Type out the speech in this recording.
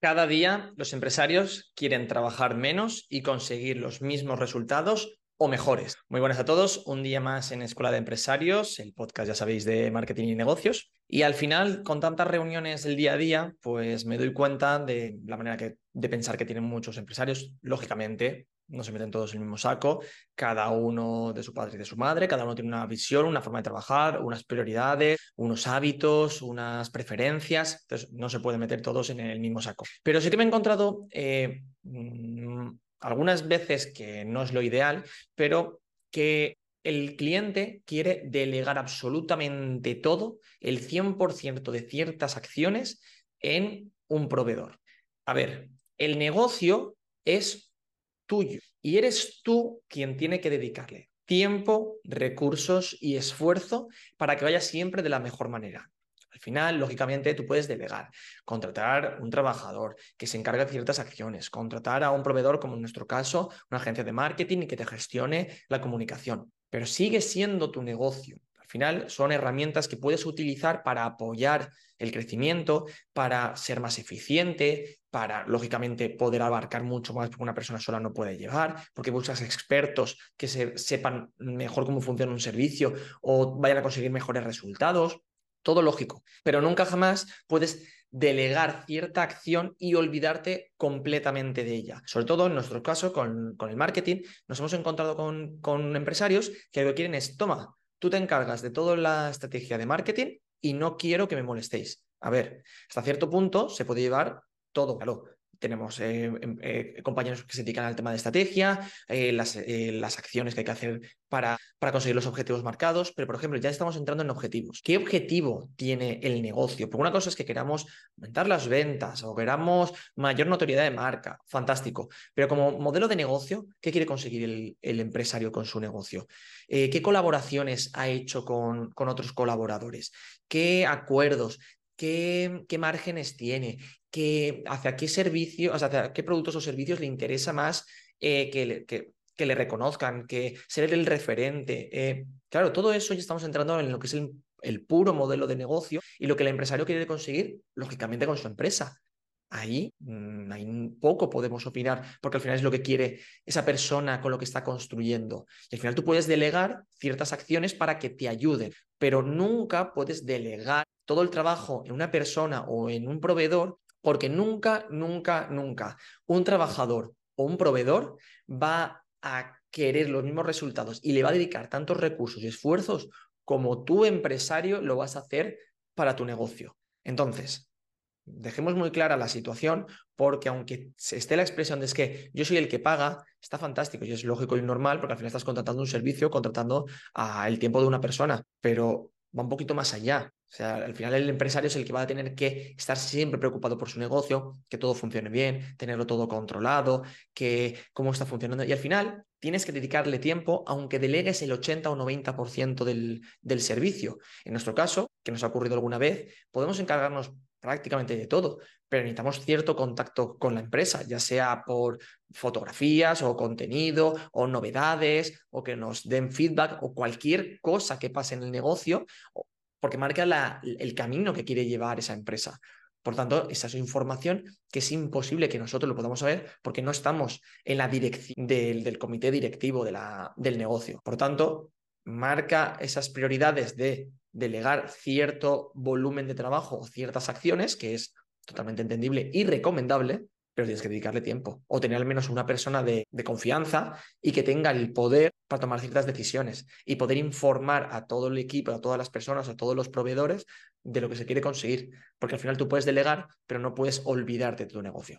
Cada día los empresarios quieren trabajar menos y conseguir los mismos resultados o mejores. Muy buenas a todos, un día más en Escuela de Empresarios, el podcast ya sabéis de marketing y negocios. Y al final, con tantas reuniones del día a día, pues me doy cuenta de la manera que, de pensar que tienen muchos empresarios. Lógicamente, no se meten todos en el mismo saco, cada uno de su padre y de su madre, cada uno tiene una visión, una forma de trabajar, unas prioridades, unos hábitos, unas preferencias, entonces no se puede meter todos en el mismo saco. Pero sí que me he encontrado eh, mm, algunas veces que no es lo ideal, pero que el cliente quiere delegar absolutamente todo, el 100% de ciertas acciones en un proveedor. A ver, el negocio es tuyo. Y eres tú quien tiene que dedicarle tiempo, recursos y esfuerzo para que vaya siempre de la mejor manera. Al final, lógicamente, tú puedes delegar, contratar un trabajador que se encargue de ciertas acciones, contratar a un proveedor, como en nuestro caso, una agencia de marketing que te gestione la comunicación. Pero sigue siendo tu negocio final son herramientas que puedes utilizar para apoyar el crecimiento, para ser más eficiente, para, lógicamente, poder abarcar mucho más porque una persona sola no puede llegar, porque buscas expertos que se, sepan mejor cómo funciona un servicio o vayan a conseguir mejores resultados. Todo lógico, pero nunca jamás puedes delegar cierta acción y olvidarte completamente de ella. Sobre todo en nuestro caso con, con el marketing, nos hemos encontrado con, con empresarios que lo que quieren es, toma, tú te encargas de toda la estrategia de marketing y no quiero que me molestéis. A ver, hasta cierto punto se puede llevar todo. Claro, tenemos eh, em, eh, compañeros que se dedican al tema de estrategia, eh, las, las, acciones que hay que hacer para, para conseguir los objetivos marcados, pero por ejemplo, ya estamos entrando en objetivos. ¿Qué objetivo tiene el negocio? Porque una cosa es que queramos aumentar las ventas o queramos mayor notoriedad de marca, fantástico, pero como modelo de negocio, ¿qué quiere conseguir el, el empresario con su negocio? ¿Qué colaboraciones ha hecho con, con otros colaboradores? ¿Qué acuerdos? Qué, márgenes tiene, qué, hacia qué servicios, hacia qué productos o servicios le interesa más eh, que, le, que, le reconozcan, que ser el referente. Eh, claro, todo eso ya estamos entrando en lo que es el puro modelo de negocio y lo que el empresario quiere conseguir, lógicamente, con su empresa ahí mm, hay poco podemos opinar, porque al final es lo que quiere esa persona con lo que está construyendo. Y al final tú puedes delegar ciertas acciones para que te ayuden, pero nunca puedes delegar todo el trabajo en una persona o en un proveedor, porque nunca, nunca, nunca un trabajador o un proveedor va a querer los mismos resultados y le va a dedicar tantos recursos y esfuerzos como tú empresario lo vas a hacer para tu negocio. Entonces, dejemos muy clara la situación, porque aunque esté la expresión de es que yo soy el que paga, está fantástico y es lógico y normal, porque al final estás contratando un servicio, contratando el tiempo de una persona, pero va un poquito más allá. O sea, al final el empresario es el que va a tener que estar siempre preocupado por su negocio, que todo funcione bien, tenerlo todo controlado, que cómo está funcionando. Y al final tienes que dedicarle tiempo, aunque delegues el 80 o 90% del, del servicio. En nuestro caso, que nos ha ocurrido alguna vez, podemos encargarnos prácticamente de todo, pero necesitamos cierto contacto con la empresa, ya sea por fotografías o contenido o novedades o que nos den feedback o cualquier cosa que pase en el negocio, porque marca la, el camino que quiere llevar esa empresa. Por tanto, esa es información que es imposible que nosotros lo podamos saber porque no estamos en la dirección del, del comité directivo de la, del negocio. Por tanto, marca esas prioridades de delegar cierto volumen de trabajo o ciertas acciones, que es totalmente entendible y recomendable, pero tienes que dedicarle tiempo o tener al menos una persona de, confianza y que tenga el poder para tomar ciertas decisiones y poder informar a todo el equipo, a todas las personas, a todos los proveedores de lo que se quiere conseguir, porque al final tú puedes delegar, pero no puedes olvidarte de tu negocio.